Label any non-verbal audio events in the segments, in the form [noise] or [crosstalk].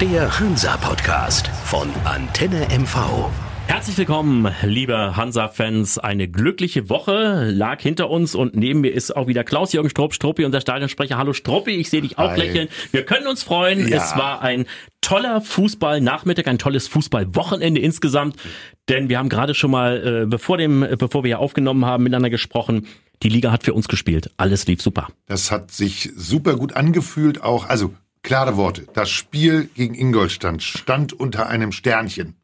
Der Hansa-Podcast von Antenne MV. Herzlich willkommen, liebe Hansa-Fans. Eine glückliche Woche lag hinter uns und neben mir ist auch wieder Klaus-Jürgen Strupp, Struppi, unser Stadionsprecher. Hallo Struppi, ich sehe dich auch Hi. lächeln. Wir können uns freuen. Ja. Es war ein toller Fußballnachmittag, ein tolles Fußballwochenende insgesamt. Denn wir haben gerade schon mal, äh, bevor, dem, bevor wir ja aufgenommen haben, miteinander gesprochen. Die Liga hat für uns gespielt. Alles lief super. Das hat sich super gut angefühlt. Auch, also klare Worte. Das Spiel gegen Ingolstadt stand unter einem Sternchen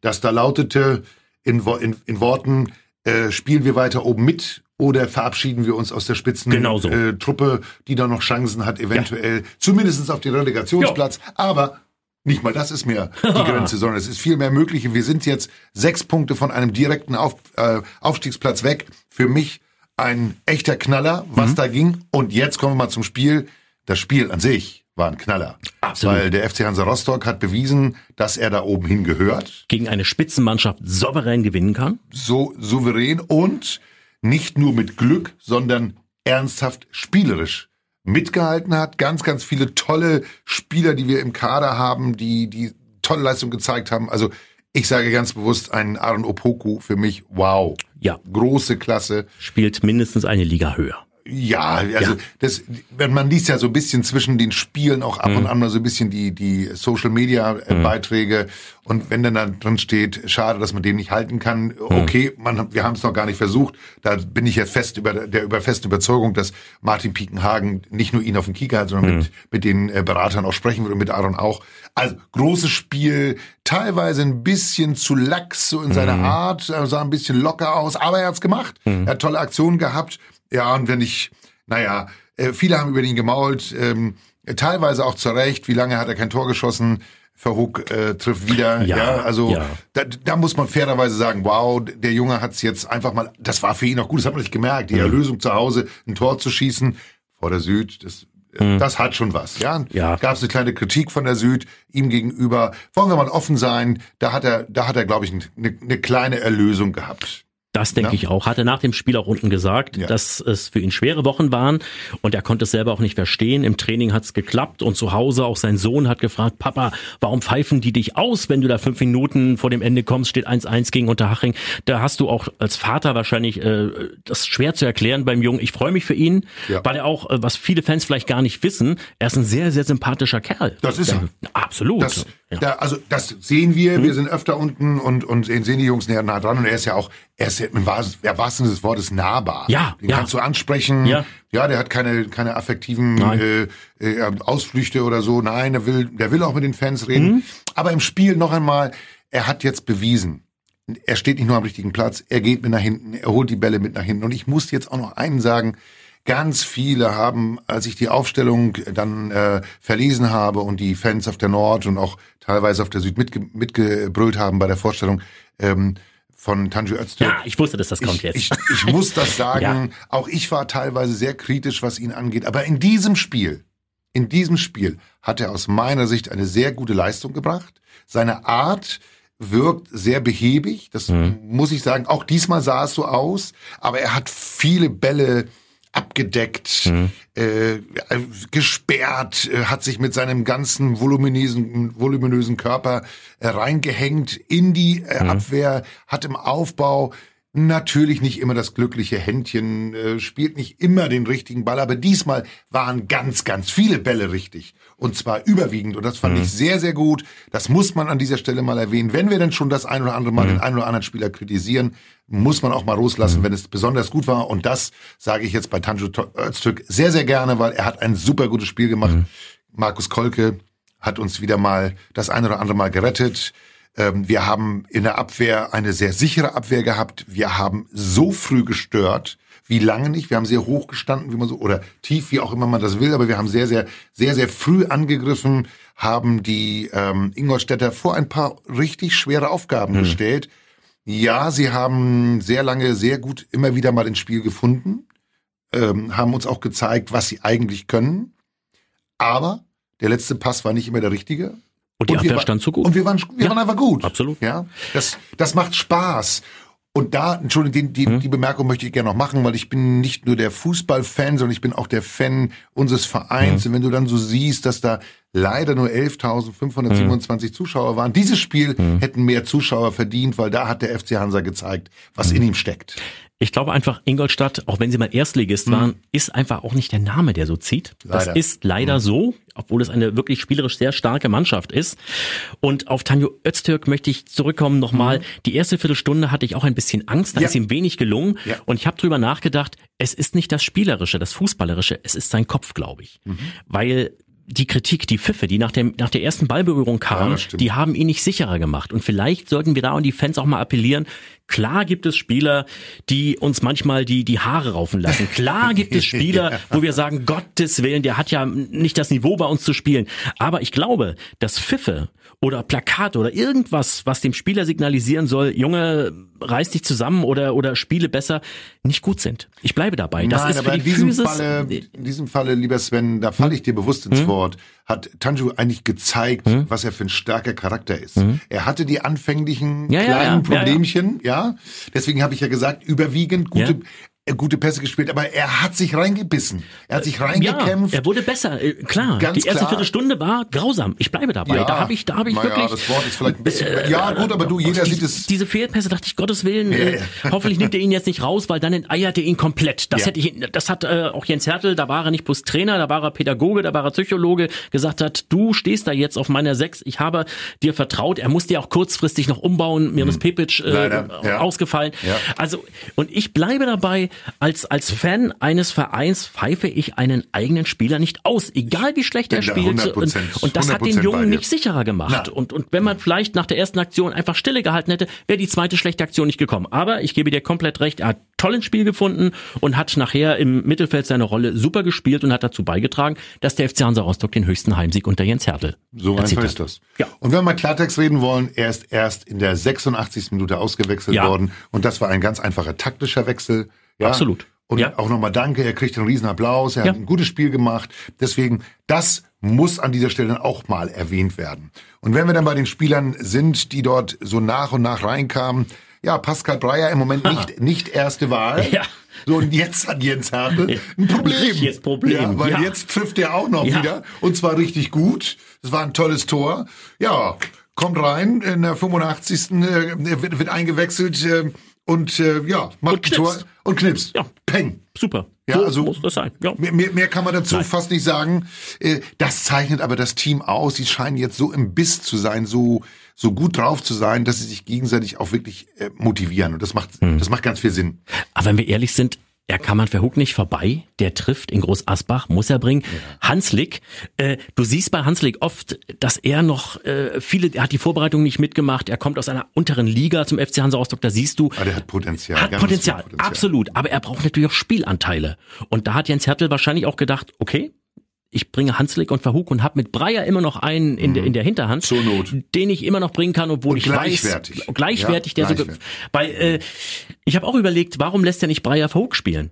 dass da lautete in, in, in Worten, äh, spielen wir weiter oben mit oder verabschieden wir uns aus der Spitzentruppe, so. äh, die da noch Chancen hat, eventuell ja. zumindest auf den Relegationsplatz. Jo. Aber nicht mal das ist mehr die [laughs] Grenze, sondern es ist viel mehr möglich. Wir sind jetzt sechs Punkte von einem direkten auf, äh, Aufstiegsplatz weg. Für mich ein echter Knaller, was mhm. da ging. Und jetzt kommen wir mal zum Spiel. Das Spiel an sich war ein Knaller. Absolut. Weil der FC Hansa Rostock hat bewiesen, dass er da oben hingehört. Gegen eine Spitzenmannschaft souverän gewinnen kann. So souverän und nicht nur mit Glück, sondern ernsthaft spielerisch mitgehalten hat. Ganz, ganz viele tolle Spieler, die wir im Kader haben, die, die tolle Leistung gezeigt haben. Also ich sage ganz bewusst, ein Aaron Opoku für mich, wow. Ja. Große Klasse. Spielt mindestens eine Liga höher. Ja, also ja. das, wenn man liest ja so ein bisschen zwischen den Spielen auch ab mhm. und an mal so ein bisschen die die Social Media äh, mhm. Beiträge und wenn dann da drin steht, schade, dass man den nicht halten kann. Mhm. Okay, man, wir haben es noch gar nicht versucht. Da bin ich jetzt fest über der über festen Überzeugung, dass Martin Piekenhagen nicht nur ihn auf dem Kieker hat, sondern mit mhm. mit den äh, Beratern auch sprechen wird und mit Aaron auch. Also großes Spiel, teilweise ein bisschen zu lax so in seiner mhm. Art, sah ein bisschen locker aus, aber er hat's gemacht. Er hat tolle Aktionen gehabt ja, und wenn ich, naja, äh, viele haben über ihn gemault, ähm, teilweise auch zu Recht. Wie lange hat er kein Tor geschossen? Verhook äh, trifft wieder. Ja, ja also ja. Da, da muss man fairerweise sagen, wow, der Junge hat's jetzt einfach mal, das war für ihn auch gut, das hat man nicht gemerkt, die mhm. Erlösung zu Hause, ein Tor zu schießen vor der Süd, das, mhm. das hat schon was. Ja, ja. gab es eine kleine Kritik von der Süd ihm gegenüber. Wollen wir mal offen sein, da hat er, da hat er, glaube ich, eine, eine kleine Erlösung gehabt. Das denke ja. ich auch. Hat er nach dem Spiel auch unten gesagt, ja. dass es für ihn schwere Wochen waren und er konnte es selber auch nicht verstehen. Im Training hat es geklappt und zu Hause auch sein Sohn hat gefragt, Papa, warum pfeifen die dich aus, wenn du da fünf Minuten vor dem Ende kommst, steht 1-1 gegen Unterhaching. Da hast du auch als Vater wahrscheinlich äh, das schwer zu erklären beim Jungen. Ich freue mich für ihn, ja. weil er auch, äh, was viele Fans vielleicht gar nicht wissen, er ist ein sehr, sehr sympathischer Kerl. Das ist er. Absolut. Das, da, also das sehen wir, hm. wir sind öfter unten und, und sehen die Jungs näher nah dran und er ist ja auch, er ist ja im wahrsten Sinne des Wortes nahbar. Ja, Den ja. kannst du ansprechen. Ja. ja, der hat keine, keine affektiven äh, äh, Ausflüchte oder so. Nein, der will, der will auch mit den Fans reden. Mhm. Aber im Spiel noch einmal, er hat jetzt bewiesen, er steht nicht nur am richtigen Platz, er geht mit nach hinten, er holt die Bälle mit nach hinten. Und ich muss jetzt auch noch einen sagen, Ganz viele haben, als ich die Aufstellung dann äh, verlesen habe und die Fans auf der Nord und auch teilweise auf der Süd mitge mitgebrüllt haben bei der Vorstellung, ähm, von Tanju Öztürk. Ja, ich wusste, dass das kommt ich, jetzt. Ich, ich muss [laughs] das sagen. ja. Auch ich war teilweise sehr kritisch, was ihn angeht. Aber in diesem Spiel, in diesem Spiel hat er aus meiner Sicht eine sehr gute Leistung gebracht. Seine Art wirkt sehr behäbig. Das mhm. muss ich sagen. Auch diesmal sah es so aus. Aber er hat viele Bälle abgedeckt, mhm. äh, gesperrt, äh, hat sich mit seinem ganzen voluminösen, voluminösen Körper äh, reingehängt in die äh, mhm. Abwehr, hat im Aufbau natürlich nicht immer das glückliche Händchen, äh, spielt nicht immer den richtigen Ball, aber diesmal waren ganz, ganz viele Bälle richtig. Und zwar überwiegend. Und das fand mhm. ich sehr, sehr gut. Das muss man an dieser Stelle mal erwähnen. Wenn wir denn schon das ein oder andere Mal mhm. den einen oder anderen Spieler kritisieren, muss man auch mal loslassen, mhm. wenn es besonders gut war. Und das sage ich jetzt bei Tanju Öztürk sehr, sehr gerne, weil er hat ein super gutes Spiel gemacht. Mhm. Markus Kolke hat uns wieder mal das ein oder andere Mal gerettet. Ähm, wir haben in der Abwehr eine sehr sichere Abwehr gehabt. Wir haben so früh gestört, wie lange nicht. Wir haben sehr hoch gestanden, wie man so, oder tief, wie auch immer man das will, aber wir haben sehr, sehr, sehr, sehr früh angegriffen, haben die ähm, Ingolstädter vor ein paar richtig schwere Aufgaben mhm. gestellt. Ja, sie haben sehr lange, sehr gut immer wieder mal ins Spiel gefunden, ähm, haben uns auch gezeigt, was sie eigentlich können. Aber der letzte Pass war nicht immer der richtige. Und die und Abwehr stand so gut. Und wir waren, wir ja, waren einfach gut. Absolut. Ja, das, das macht Spaß. Und da, Entschuldigung, die, die, hm? die Bemerkung möchte ich gerne noch machen, weil ich bin nicht nur der Fußballfan, sondern ich bin auch der Fan unseres Vereins. Hm. Und wenn du dann so siehst, dass da leider nur 11.527 hm. Zuschauer waren, dieses Spiel hm. hätten mehr Zuschauer verdient, weil da hat der FC Hansa gezeigt, was hm. in ihm steckt. Ich glaube einfach, Ingolstadt, auch wenn sie mal Erstligist mhm. waren, ist einfach auch nicht der Name, der so zieht. Leider. Das ist leider mhm. so, obwohl es eine wirklich spielerisch sehr starke Mannschaft ist. Und auf Tanjo Öztürk möchte ich zurückkommen nochmal. Mhm. Die erste Viertelstunde hatte ich auch ein bisschen Angst, da ja. ist ihm wenig gelungen. Ja. Und ich habe drüber nachgedacht, es ist nicht das Spielerische, das Fußballerische, es ist sein Kopf, glaube ich. Mhm. Weil die Kritik, die Pfiffe, die nach, dem, nach der ersten Ballberührung kamen, ja, die haben ihn nicht sicherer gemacht. Und vielleicht sollten wir da und die Fans auch mal appellieren. Klar gibt es Spieler, die uns manchmal die, die Haare raufen lassen. Klar [laughs] gibt es Spieler, ja. wo wir sagen, Gottes Willen, der hat ja nicht das Niveau bei uns zu spielen. Aber ich glaube, dass Pfiffe oder Plakate oder irgendwas, was dem Spieler signalisieren soll, Junge, reiß dich zusammen oder, oder spiele besser, nicht gut sind. Ich bleibe dabei. Das Nein, ist die in diesem Physis Falle, in diesem Falle, lieber Sven, da falle ich dir bewusst ins hm? Wort, hat Tanju eigentlich gezeigt, hm? was er für ein starker Charakter ist. Hm? Er hatte die anfänglichen ja, kleinen ja. Problemchen, ja, Deswegen habe ich ja gesagt, überwiegend gute, äh, gute Pässe gespielt, aber er hat sich reingebissen. Er hat sich reingekämpft. Ja, er wurde besser, äh, klar. Ganz die erste klar. Viertelstunde war grausam. Ich bleibe dabei. Ja, da habe ich, da habe ich wirklich. das Wort ist vielleicht ein bisschen. Äh, ja, gut, aber du, jeder die, sieht es. Diese Fehlpässe dachte ich, Gottes Willen. Äh, hoffentlich nimmt er ihn jetzt nicht raus, weil dann enteiert er ihn komplett. Das hätte ich, das hat äh, auch Jens Hertel. Da war er nicht bloß Trainer, da war er Pädagoge, da war er Psychologe. Gesagt hat, du stehst da jetzt auf meiner Sechs. Ich habe dir vertraut. Er musste ja auch kurzfristig noch umbauen. Mir hm. ist Pepic äh, ausgefallen. Also und ich bleibe dabei als als Fan eines Vereins pfeife ich einen eigenen Spieler nicht aus, egal wie schlecht er spielt. Und, und das hat den Jungen nicht sicherer gemacht. Und, und wenn man vielleicht nach der ersten Aktion einfach Stille gehalten hätte, wäre die zweite schlechte Aktion nicht gekommen. Aber ich gebe dir komplett recht, er hat tolles Spiel gefunden und hat nachher im Mittelfeld seine Rolle super gespielt und hat dazu beigetragen, dass der FC Hansa Rostock den höchsten Heimsieg unter Jens Hertel So einfach ist das. Ja. Und wenn wir mal Klartext reden wollen, er ist erst in der 86. Minute ausgewechselt ja. worden und das war ein ganz einfacher taktischer Wechsel. Ja. Absolut. Und ja. auch nochmal danke, er kriegt einen riesen Applaus, er ja. hat ein gutes Spiel gemacht. Deswegen, das muss an dieser Stelle auch mal erwähnt werden. Und wenn wir dann bei den Spielern sind, die dort so nach und nach reinkamen, ja, Pascal Breyer im Moment nicht, nicht erste Wahl. [laughs] Ja. So, und jetzt hat Jens Hertel ein Problem. Jetzt Problem. Ja, weil ja. jetzt trifft er auch noch ja. wieder. Und zwar richtig gut. Das war ein tolles Tor. Ja, kommt rein in der 85. Äh, wird, wird eingewechselt. Und äh, ja, macht und Tor und knipst. Ja. Peng. Super. Ja, so also muss das sein. Ja. Mehr, mehr, mehr kann man dazu Nein. fast nicht sagen. Äh, das zeichnet aber das Team aus. Sie scheinen jetzt so im Biss zu sein, so so gut drauf zu sein, dass sie sich gegenseitig auch wirklich äh, motivieren. Und das macht hm. das macht ganz viel Sinn. Aber wenn wir ehrlich sind, er kann man für Huck nicht vorbei. Der trifft in Groß Asbach, muss er bringen. Ja. Hanslik, äh, du siehst bei Hanslik oft, dass er noch äh, viele, er hat die Vorbereitung nicht mitgemacht. Er kommt aus einer unteren Liga zum FC Hansa Rostock. Da siehst du, aber der hat Potenzial. Hat Potenzial, Potenzial, absolut. Aber er braucht natürlich auch Spielanteile. Und da hat Jens Hertel wahrscheinlich auch gedacht, okay, ich bringe Hanslik und Verhug und habe mit Breyer immer noch einen in, mhm. der, in der Hinterhand, Zur Not. den ich immer noch bringen kann, obwohl und ich gleichwertig. weiß, gleichwertig, ja, der gleichwertig. so, weil äh, ich habe auch überlegt, warum lässt er nicht Breyer Verhug spielen?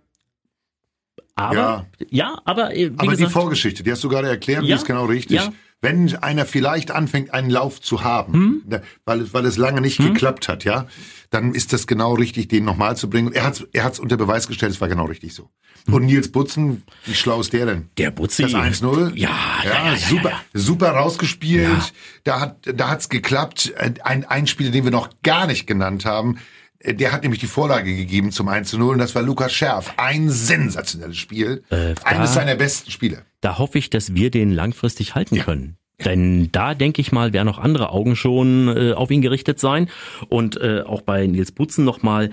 Aber ja, ja aber äh, wie aber gesagt, die Vorgeschichte, die hast du gerade erklärt, ja, die ist genau richtig. Ja. Wenn einer vielleicht anfängt, einen Lauf zu haben, hm? Weil, es, weil es lange nicht hm? geklappt hat, ja, dann ist das genau richtig, den nochmal zu bringen. Er hat er hat's unter Beweis gestellt, es war genau richtig so. Hm. Und Nils Butzen, wie schlau ist der denn? Der Butzi. Das 1-0. Ja, ja, ja, ja, super, ja, super rausgespielt. Da hat, da hat's geklappt. Ein, ein Spieler, den wir noch gar nicht genannt haben, äh, der hat nämlich die Vorlage gegeben zum 1 zu 0 und das war Lukas Scherf. Ein sensationelles Spiel. Äh, Eines seiner besten Spiele. Da hoffe ich, dass wir den langfristig halten ja. können. Denn da denke ich mal, werden noch andere Augen schon äh, auf ihn gerichtet sein. Und äh, auch bei Nils Butzen nochmal,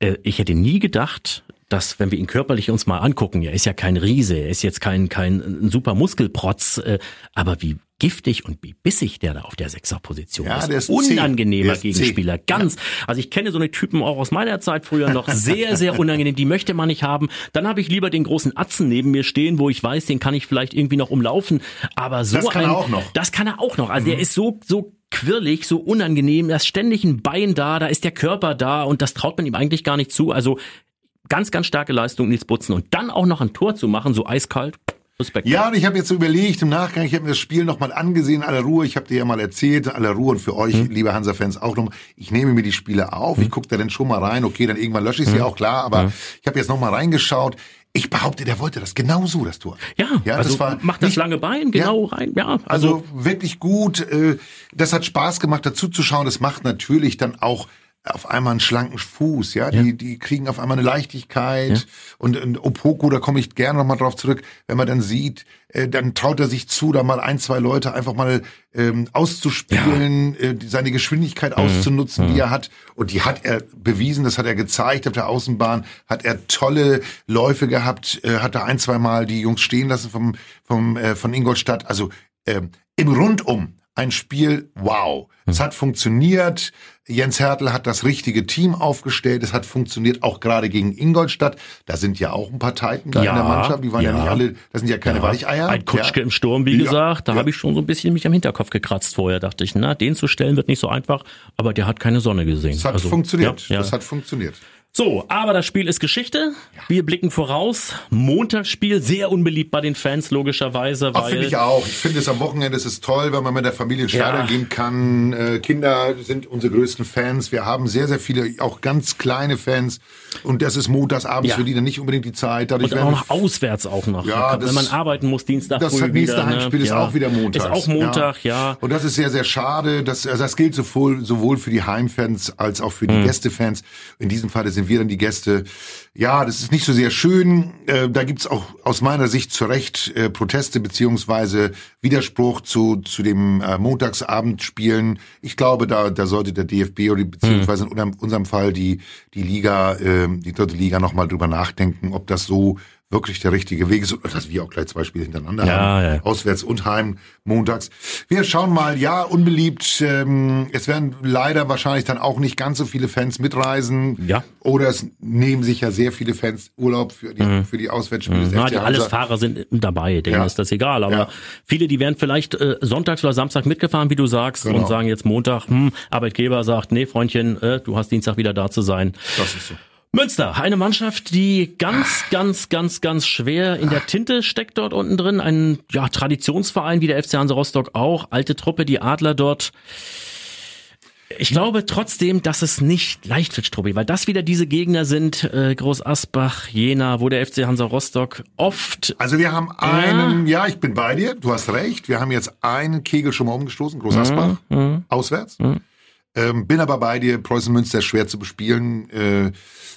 äh, ich hätte nie gedacht, dass, wenn wir ihn körperlich uns mal angucken, er ist ja kein Riese, er ist jetzt kein, kein ein super Muskelprotz, äh, aber wie giftig und wie bissig der da auf der Sechserposition ja, ist. Der ist Unangenehmer Gegenspieler, ganz. Ja. Also ich kenne so eine Typen auch aus meiner Zeit früher noch [laughs] sehr, sehr unangenehm. Die möchte man nicht haben. Dann habe ich lieber den großen Atzen neben mir stehen, wo ich weiß, den kann ich vielleicht irgendwie noch umlaufen. Aber so das kann ein, er auch noch. Das kann er auch noch. Also mhm. der ist so, so quirlig, so unangenehm, da ist ständig ein Bein da, da ist der Körper da und das traut man ihm eigentlich gar nicht zu. Also ganz, ganz starke Leistung Nils Butzen und dann auch noch ein Tor zu machen, so eiskalt, Respekt. Ja, und ich habe jetzt überlegt im Nachgang, ich habe mir das Spiel nochmal angesehen, aller Ruhe. Ich habe dir ja mal erzählt, aller Ruhe und für euch, hm. liebe Hansa-Fans, auch noch. Ich nehme mir die Spiele auf, hm. ich gucke da dann schon mal rein. Okay, dann irgendwann lösche ich sie hm. auch klar, aber ich habe jetzt nochmal reingeschaut. Ich behaupte, der wollte das genau so, das Tor. Ja, ja also das war macht das nicht, lange Bein genau ja, rein. Ja, also, also wirklich gut. Äh, das hat Spaß gemacht, dazu zu schauen. Das macht natürlich dann auch auf einmal einen schlanken Fuß, ja, ja. die die kriegen auf einmal eine Leichtigkeit ja. und, und Opoko, da komme ich gerne nochmal drauf zurück, wenn man dann sieht, äh, dann traut er sich zu, da mal ein, zwei Leute einfach mal ähm, auszuspielen, ja. äh, seine Geschwindigkeit mhm. auszunutzen, mhm. die er hat und die hat er bewiesen, das hat er gezeigt auf der Außenbahn, hat er tolle Läufe gehabt, äh, hat da ein, zwei Mal die Jungs stehen lassen vom vom äh, von Ingolstadt, also äh, im Rundum ein Spiel, wow. Es hat funktioniert. Jens Hertel hat das richtige Team aufgestellt. Es hat funktioniert auch gerade gegen Ingolstadt. Da sind ja auch ein paar Titan ja, in der Mannschaft. Die waren ja, ja nicht alle, das sind ja keine ja. Weicheier. Ein Kutschke im Sturm, wie gesagt. Da habe ich schon so ein bisschen mich am Hinterkopf gekratzt vorher. Dachte ich, na, den zu stellen wird nicht so einfach. Aber der hat keine Sonne gesehen. Es hat also, funktioniert. Das hat funktioniert. So, aber das Spiel ist Geschichte. Wir blicken voraus. Montagsspiel, sehr unbeliebt bei den Fans, logischerweise. Ach, finde ich auch. Ich finde es am Wochenende ist es toll, wenn man mit der Familie ins Stadion ja. gehen kann. Äh, Kinder sind unsere größten Fans. Wir haben sehr, sehr viele, auch ganz kleine Fans. Und das ist montags abends ja. für die dann nicht unbedingt die Zeit. Dadurch Und auch noch auswärts auch noch. Ja, das, wenn man arbeiten muss, Dienstag das früh nächste wieder, Heimspiel ne? ist ja. auch wieder Montag. Ist auch Montag, ja. ja. Und das ist sehr, sehr schade. Das, also das gilt sowohl, sowohl für die Heimfans als auch für die mhm. Gästefans. In diesem Fall sind wir dann die Gäste ja, das ist nicht so sehr schön. Äh, da gibt's auch aus meiner Sicht zu Recht äh, Proteste beziehungsweise Widerspruch zu, zu dem äh, Montagsabendspielen. Ich glaube, da, da sollte der DFB oder beziehungsweise in unserem Fall die, die Liga, äh, die dritte Liga nochmal drüber nachdenken, ob das so wirklich der richtige Weg ist, dass wir auch gleich zwei Spiele hintereinander ja, haben. Ja. Auswärts und heim montags. Wir schauen mal, ja, unbeliebt. Ähm, es werden leider wahrscheinlich dann auch nicht ganz so viele Fans mitreisen. Ja. Oder es nehmen sich ja sehr viele Fans Urlaub für die, mhm. für die Auswärtsspiele. Mhm. Na, die alles Fahrer sind dabei, denen ja. ist das egal. Aber ja. viele, die werden vielleicht äh, sonntags oder Samstag mitgefahren, wie du sagst, genau. und sagen jetzt Montag, hm, Arbeitgeber sagt, nee, Freundchen, äh, du hast Dienstag wieder da zu sein. Das ist so. Münster, eine Mannschaft, die ganz, ganz, ganz, ganz schwer in der Tinte steckt dort unten drin. Ein ja, Traditionsverein wie der FC Hansa Rostock auch. Alte Truppe, die Adler dort. Ich glaube trotzdem, dass es nicht leicht wird, Struppi, weil das wieder diese Gegner sind, äh, Groß Asbach, Jena, wo der FC Hansa Rostock oft. Also wir haben einen, ja, ja ich bin bei dir, du hast recht. Wir haben jetzt einen Kegel schon mal umgestoßen, Groß Asbach, mhm, mhm. auswärts. Mhm. Ähm, bin aber bei dir, Preußen Münster ist schwer zu bespielen. Äh, äh,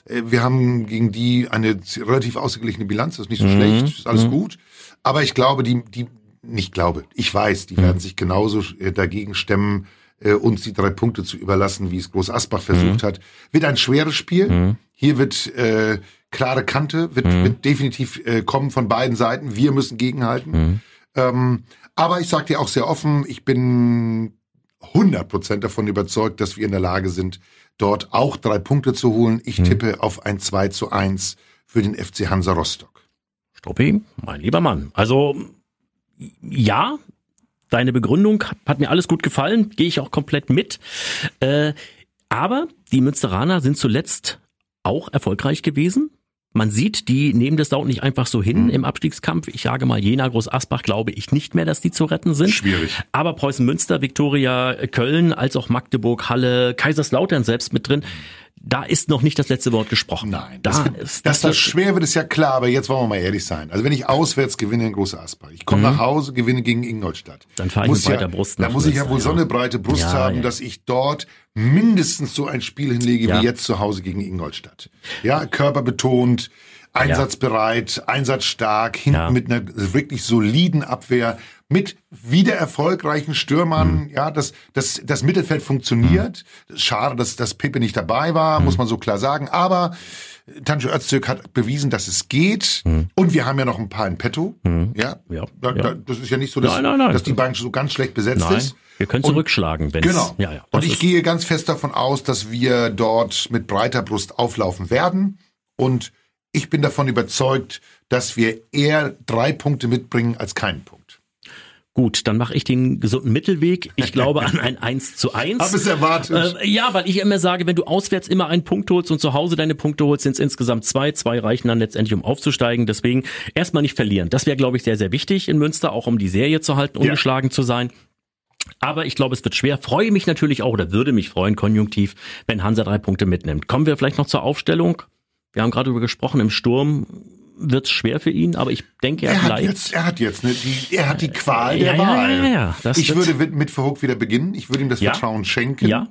wir haben gegen die eine relativ ausgeglichene Bilanz, das ist nicht so mhm. schlecht, ist alles mhm. gut. Aber ich glaube, die, die, nicht glaube, ich weiß, die mhm. werden sich genauso äh, dagegen stemmen, äh, uns die drei Punkte zu überlassen, wie es Groß Asbach versucht mhm. hat. Wird ein schweres Spiel. Mhm. Hier wird äh, klare Kante, wird, mhm. wird definitiv äh, kommen von beiden Seiten. Wir müssen gegenhalten. Ähm, aber ich sage dir auch sehr offen, ich bin 100% davon überzeugt, dass wir in der Lage sind, dort auch drei Punkte zu holen. Ich hm. tippe auf ein 2 zu 1 für den FC Hansa Rostock. Struppi, mein lieber Mann. Also, ja, deine Begründung hat mir alles gut gefallen, gehe ich auch komplett mit. Äh, aber die Münsteraner sind zuletzt auch erfolgreich gewesen. Man sieht, die nehmen das da auch nicht einfach so hin mhm. im Abstiegskampf. Ich sage mal, Jena, Groß Asbach glaube ich nicht mehr, dass die zu retten sind. Schwierig. Aber Preußen Münster, Viktoria Köln, als auch Magdeburg, Halle, Kaiserslautern selbst mit drin da ist noch nicht das letzte Wort gesprochen. Nein, da das ist, dass das, das schwer wird, ist ja klar, aber jetzt wollen wir mal ehrlich sein. Also wenn ich auswärts gewinne in Große Asper, ich komme mhm. nach Hause, gewinne gegen Ingolstadt. Dann fahre ich muss mit breiter ja, Brust nach Da muss ich ja wohl ja. so eine breite Brust ja, haben, dass ich dort mindestens so ein Spiel hinlege wie jetzt zu Hause gegen Ingolstadt. Ja, körperbetont, einsatzbereit, einsatzstark, hinten mit einer wirklich soliden Abwehr mit wieder erfolgreichen Stürmern, mhm. ja, das, das, das Mittelfeld funktioniert. Mhm. Schade, dass, dass Pepe nicht dabei war, mhm. muss man so klar sagen. Aber Tanjo Öztürk hat bewiesen, dass es geht. Mhm. Und wir haben ja noch ein paar in petto. Mhm. Ja, ja, da, ja. Da, das ist ja nicht so, dass, nein, nein, nein. dass die Bank so ganz schlecht besetzt nein. ist. Wir können zurückschlagen, wenn Genau. Ja, ja, und ich gehe ganz fest davon aus, dass wir dort mit breiter Brust auflaufen werden. Und ich bin davon überzeugt, dass wir eher drei Punkte mitbringen als keinen Punkt. Gut, dann mache ich den gesunden Mittelweg. Ich glaube an ein [laughs] 1 zu 1. Hab es erwartet. Äh, ja, weil ich immer sage, wenn du auswärts immer einen Punkt holst und zu Hause deine Punkte holst, sind es insgesamt zwei. Zwei reichen dann letztendlich, um aufzusteigen. Deswegen erstmal nicht verlieren. Das wäre, glaube ich, sehr, sehr wichtig in Münster, auch um die Serie zu halten, ungeschlagen ja. zu sein. Aber ich glaube, es wird schwer. Freue mich natürlich auch oder würde mich freuen, konjunktiv, wenn Hansa drei Punkte mitnimmt. Kommen wir vielleicht noch zur Aufstellung. Wir haben gerade darüber gesprochen, im Sturm wird es schwer für ihn, aber ich denke, er, er bleibt. Hat jetzt, er hat jetzt ne, die, er hat die Qual der ja, Wahl. Ja, ja, ja, ich würde mit Verhoek wieder beginnen. Ich würde ihm das ja. Vertrauen schenken. Ja.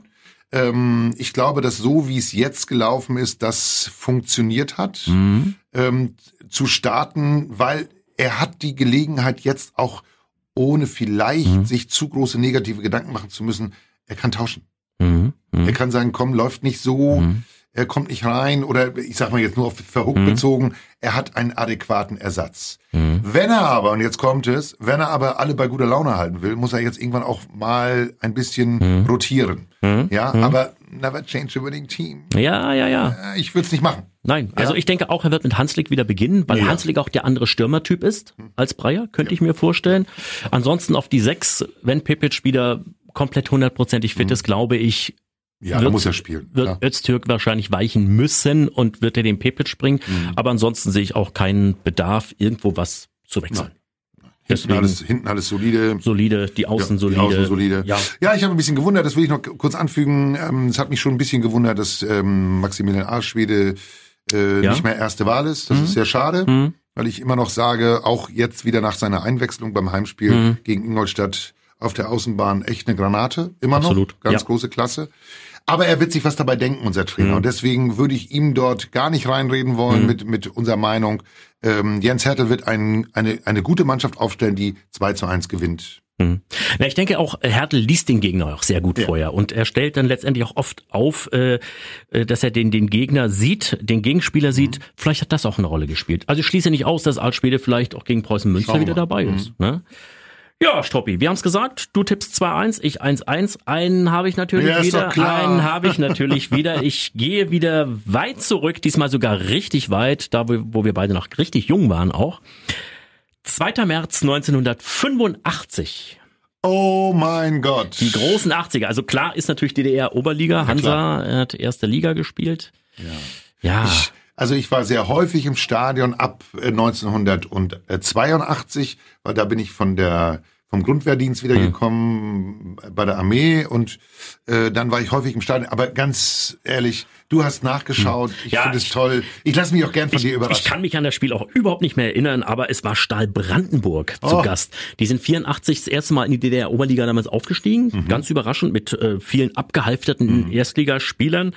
Ähm, ich glaube, dass so wie es jetzt gelaufen ist, das funktioniert hat, Mhm. ähm, zu starten, weil er hat die Gelegenheit jetzt auch ohne vielleicht Mhm. sich zu große negative Gedanken machen zu müssen. Er kann tauschen. Mhm. Mhm. Er kann sagen, komm, läuft nicht so, Mhm. Er kommt nicht rein oder ich sag mal jetzt nur auf Verhook Mhm. bezogen, er hat einen adäquaten Ersatz. Mhm. Wenn er aber, und jetzt kommt es, wenn er aber alle bei guter Laune halten will, muss er jetzt irgendwann auch mal ein bisschen Mhm. rotieren. Mhm. Ja, aber never change a winning team. Ja, ja, ja. Äh, Ich würde es nicht machen. Nein, also Ja. ich denke auch, er wird mit Hanslik wieder beginnen, weil Ja. Hm. Hanslik auch der andere Stürmertyp ist als Breyer, könnte ich mir vorstellen. Ansonsten auf die sechs, wenn Pepic wieder komplett hundertprozentig fit ist, glaube ich, Hm. Ja, da Wird- muss er spielen. wird klar. Öztürk wahrscheinlich weichen müssen und wird er den Pepic bringen. Hm. Aber ansonsten sehe ich auch keinen Bedarf, irgendwo was zu wechseln. Hinten Deswegen alles, hinten alles solide. solide, die Außen Ja, solide. Die Außen solide. Ja. ja, ich habe ein bisschen gewundert, das will ich noch kurz anfügen. Ähm, es hat mich schon ein bisschen gewundert, dass ähm, Maximilian Arschwede äh, Ja. nicht mehr erste Wahl ist. Das ist sehr schade, Mhm. weil ich immer noch sage, auch jetzt wieder nach seiner Einwechslung beim Heimspiel Mhm. gegen Ingolstadt auf der Außenbahn echt eine Granate. Immer noch. Absolut, Ganz ja. große Klasse. Aber er wird sich was dabei denken, unser Trainer. Mhm. Und deswegen würde ich ihm dort gar nicht reinreden wollen Mhm. mit, mit unserer Meinung. Ähm, Jens Hertel wird ein, eine, eine gute Mannschaft aufstellen, die 2 zu 1 gewinnt. Mhm. Na, ich denke auch, Hertel liest den Gegner auch sehr gut Ja. vorher und er stellt dann letztendlich auch oft auf, äh, äh, dass er den, den Gegner sieht, den Gegenspieler sieht. Vielleicht hat das auch eine Rolle gespielt. Also ich schließe nicht aus, dass Altschwede vielleicht auch gegen Preußen Münster wieder dabei Mhm. ist. Ne? Ja, Stoppi, wir haben es gesagt, du tippst 2-1, ich 1-1. Einen habe ich natürlich Ja, wieder, klar. einen habe ich natürlich wieder. Ich gehe wieder weit zurück, diesmal sogar richtig weit, da wo, wir beide noch richtig jung waren auch. 2. März 1985. Oh mein Gott. Die großen 80er. Also klar ist natürlich DDR Oberliga. Hansa er hat erste Liga gespielt. Ja. Ich, also ich war sehr häufig im Stadion ab äh, 1982, weil da bin ich von der vom Grundwehrdienst wiedergekommen äh, bei der Armee und äh, dann war ich häufig im Stadion. Aber ganz ehrlich, du hast nachgeschaut. Ich Hm. Ja, finde es ich- toll. Ich lasse mich auch gern von dir Ich überraschen. kann mich an das Spiel auch überhaupt nicht mehr erinnern, aber es war Stahl Brandenburg zu Oh. Gast. Die sind 84 das erste Mal in die DDR-Oberliga damals aufgestiegen. Mhm. Ganz überraschend mit äh, vielen abgehalfterten Erstligaspielern.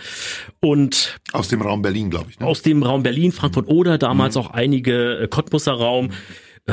Und Aus dem Raum Berlin, glaube ich. Ne? aus dem Raum Berlin, Frankfurt oder damals Mhm. auch einige äh, Cottbusser Raum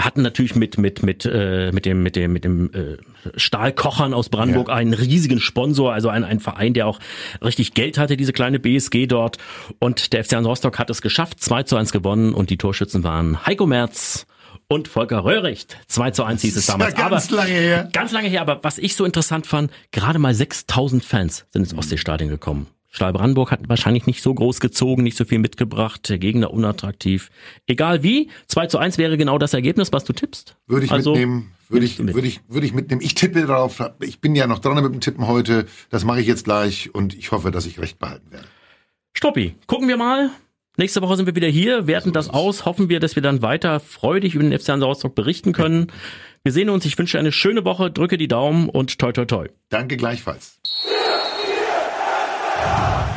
hatten natürlich mit mit mit äh, mit dem mit dem mit dem äh, Stahlkochern aus Brandenburg Ja. einen riesigen Sponsor, also ein, ein Verein, der auch richtig Geld hatte, diese kleine BSG dort und der FC Hansa Rostock hat es geschafft, 2 zu 1 gewonnen und die Torschützen waren Heiko Merz und Volker Röhricht. 2 zu 1 hieß es damals. ja ganz lange her. Ganz lange her, aber was ich so interessant fand, gerade mal 6000 Fans sind ins Ostseestadion gekommen. Stahl Brandenburg hat wahrscheinlich nicht so groß gezogen, nicht so viel mitgebracht, der Gegner unattraktiv. Egal wie, 2 zu 1 wäre genau das Ergebnis, was du tippst. Würde ich Also, mitnehmen. Würde ich, mit. würde ich, würde ich mitnehmen. Ich tippe darauf. Ich bin ja noch dran mit dem Tippen heute. Das mache ich jetzt gleich und ich hoffe, dass ich recht behalten werde. Stoppi, gucken wir mal. Nächste Woche sind wir wieder hier, werten das aus, hoffen wir, dass wir dann weiter freudig über den FC Hansa Rostock berichten können. Wir sehen uns, ich wünsche eine schöne Woche, drücke die Daumen und toi toi toi. Danke gleichfalls.